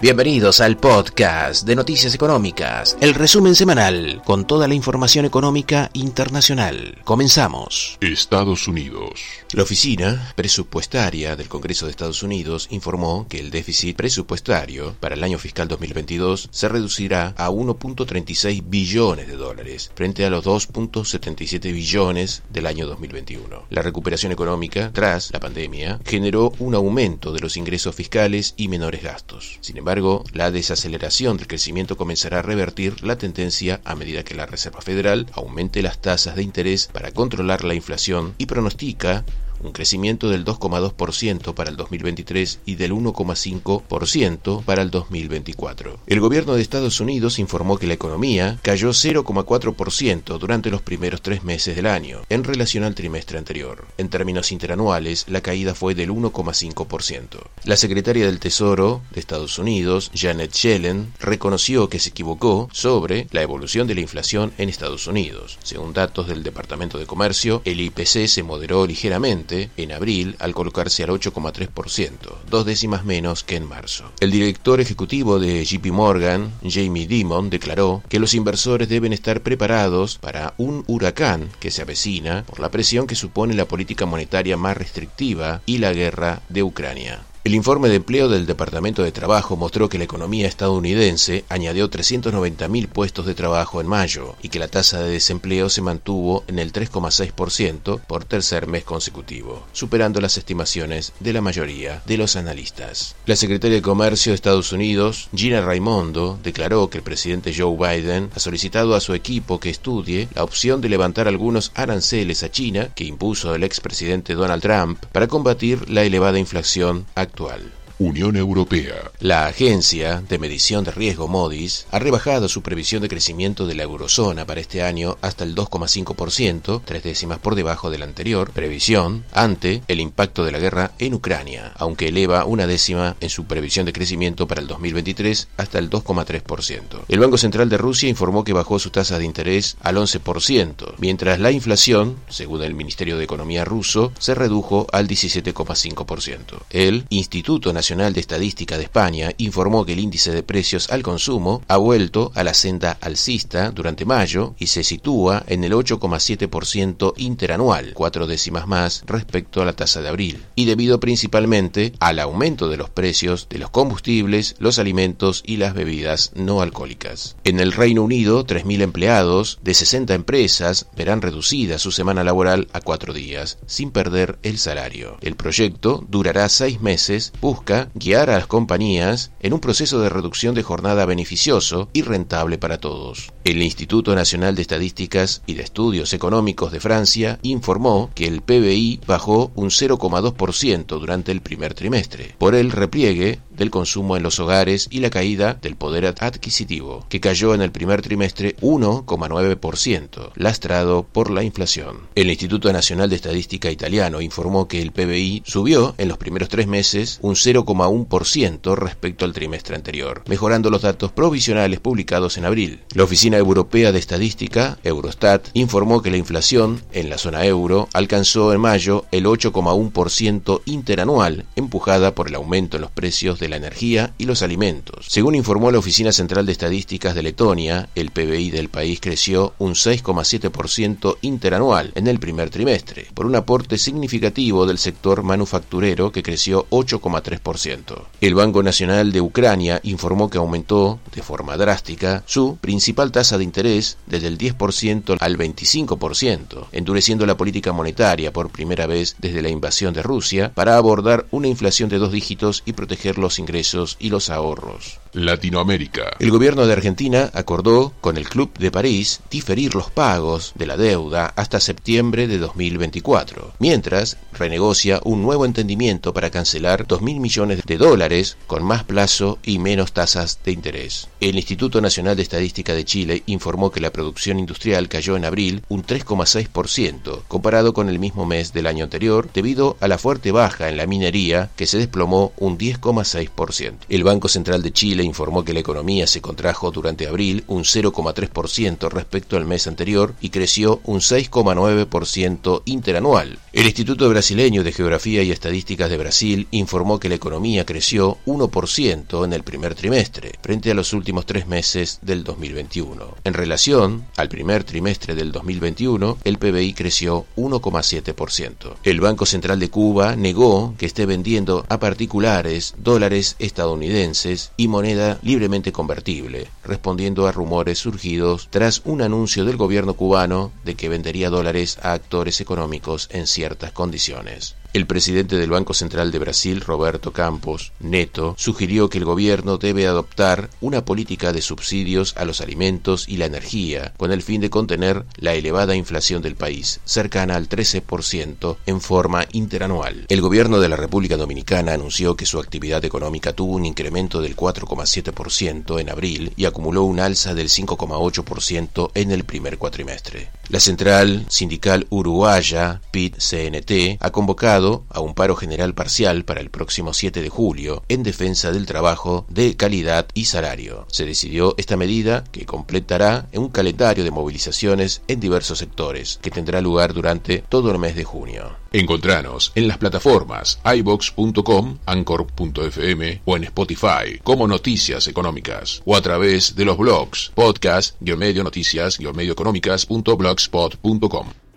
Bienvenidos al podcast de Noticias Económicas, el resumen semanal con toda la información económica internacional. Comenzamos. Estados Unidos. La Oficina Presupuestaria del Congreso de Estados Unidos informó que el déficit presupuestario para el año fiscal 2022 se reducirá a 1.36 billones de dólares frente a los 2.77 billones del año 2021. La recuperación económica tras la pandemia generó un aumento de los ingresos fiscales y menores gastos. Sin embargo, la desaceleración del crecimiento comenzará a revertir la tendencia a medida que la Reserva Federal aumente las tasas de interés para controlar la inflación y pronostica un crecimiento del 2,2% para el 2023 y del 1,5% para el 2024. El gobierno de Estados Unidos informó que la economía cayó 0,4% durante los primeros tres meses del año, en relación al trimestre anterior. En términos interanuales, la caída fue del 1,5%. La secretaria del Tesoro de Estados Unidos, Janet Yellen, reconoció que se equivocó sobre la evolución de la inflación en Estados Unidos. Según datos del Departamento de Comercio, el IPC se moderó ligeramente en abril al colocarse al 8,3%, dos décimas menos que en marzo. El director ejecutivo de JP Morgan, Jamie Dimon, declaró que los inversores deben estar preparados para un huracán que se avecina por la presión que supone la política monetaria más restrictiva y la guerra de Ucrania. El informe de empleo del Departamento de Trabajo mostró que la economía estadounidense añadió 390.000 puestos de trabajo en mayo y que la tasa de desempleo se mantuvo en el 3,6% por tercer mes consecutivo, superando las estimaciones de la mayoría de los analistas. La secretaria de Comercio de Estados Unidos, Gina Raimondo, declaró que el presidente Joe Biden ha solicitado a su equipo que estudie la opción de levantar algunos aranceles a China que impuso el expresidente Donald Trump para combatir la elevada inflación actual Unión Europea. La agencia de medición de riesgo Modis ha rebajado su previsión de crecimiento de la eurozona para este año hasta el 2,5%, tres décimas por debajo de la anterior previsión, ante el impacto de la guerra en Ucrania, aunque eleva una décima en su previsión de crecimiento para el 2023 hasta el 2,3%. El Banco Central de Rusia informó que bajó su tasa de interés al 11%, mientras la inflación, según el Ministerio de Economía ruso, se redujo al 17,5%. El Instituto Nacional Nacional de Estadística de España informó que el índice de precios al consumo ha vuelto a la senda alcista durante mayo y se sitúa en el 8,7% interanual, cuatro décimas más respecto a la tasa de abril, y debido principalmente al aumento de los precios de los combustibles, los alimentos y las bebidas no alcohólicas. En el Reino Unido, 3.000 empleados de 60 empresas verán reducida su semana laboral a cuatro días, sin perder el salario. El proyecto durará seis meses, busca guiar a las compañías en un proceso de reducción de jornada beneficioso y rentable para todos. El Instituto Nacional de Estadísticas y de Estudios Económicos de Francia informó que el PBI bajó un 0,2% durante el primer trimestre, por el repliegue del consumo en los hogares y la caída del poder adquisitivo, que cayó en el primer trimestre 1,9%, lastrado por la inflación. El Instituto Nacional de Estadística italiano informó que el PBI subió en los primeros tres meses un 0,1% respecto al trimestre anterior, mejorando los datos provisionales publicados en abril. La Oficina Europea de Estadística, Eurostat, informó que la inflación en la zona euro alcanzó en mayo el 8,1% interanual, empujada por el aumento en los precios de la energía y los alimentos. Según informó la Oficina Central de Estadísticas de Letonia, el PBI del país creció un 6,7% interanual en el primer trimestre, por un aporte significativo del sector manufacturero que creció 8,3%. El Banco Nacional de Ucrania informó que aumentó, de forma drástica, su principal tasa de interés desde el 10% al 25%, endureciendo la política monetaria por primera vez desde la invasión de Rusia para abordar una inflación de dos dígitos y proteger los ingresos y los ahorros. Latinoamérica. El gobierno de Argentina acordó con el Club de París diferir los pagos de la deuda hasta septiembre de 2024, mientras renegocia un nuevo entendimiento para cancelar 2.000 millones de dólares con más plazo y menos tasas de interés. El Instituto Nacional de Estadística de Chile informó que la producción industrial cayó en abril un 3,6% comparado con el mismo mes del año anterior debido a la fuerte baja en la minería que se desplomó un 10,6%. 0,6%. El Banco Central de Chile informó que la economía se contrajo durante abril un 0,3% respecto al mes anterior y creció un 6,9% interanual. El Instituto Brasileño de Geografía y Estadísticas de Brasil informó que la economía creció 1% en el primer trimestre, frente a los últimos tres meses del 2021. En relación al primer trimestre del 2021, el PBI creció 1,7%. El Banco Central de Cuba negó que esté vendiendo a particulares dólares estadounidenses y moneda libremente convertible, respondiendo a rumores surgidos tras un anuncio del gobierno cubano de que vendería dólares a actores económicos en ciertas condiciones. El presidente del Banco Central de Brasil, Roberto Campos Neto, sugirió que el gobierno debe adoptar una política de subsidios a los alimentos y la energía, con el fin de contener la elevada inflación del país, cercana al 13% en forma interanual. El gobierno de la República Dominicana anunció que su actividad económica tuvo un incremento del 4,7% en abril y acumuló un alza del 5,8% en el primer cuatrimestre. La central sindical uruguaya, PIT-CNT, ha convocado a un paro general parcial para el próximo 7 de julio en defensa del trabajo de calidad y salario. Se decidió esta medida que completará un calendario de movilizaciones en diversos sectores que tendrá lugar durante todo el mes de junio. Encontranos en las plataformas ibox.com, anchor.fm o en Spotify como Noticias Económicas o a través de los blogs podcast, medio noticias, medioeconómicas.blogspot.com.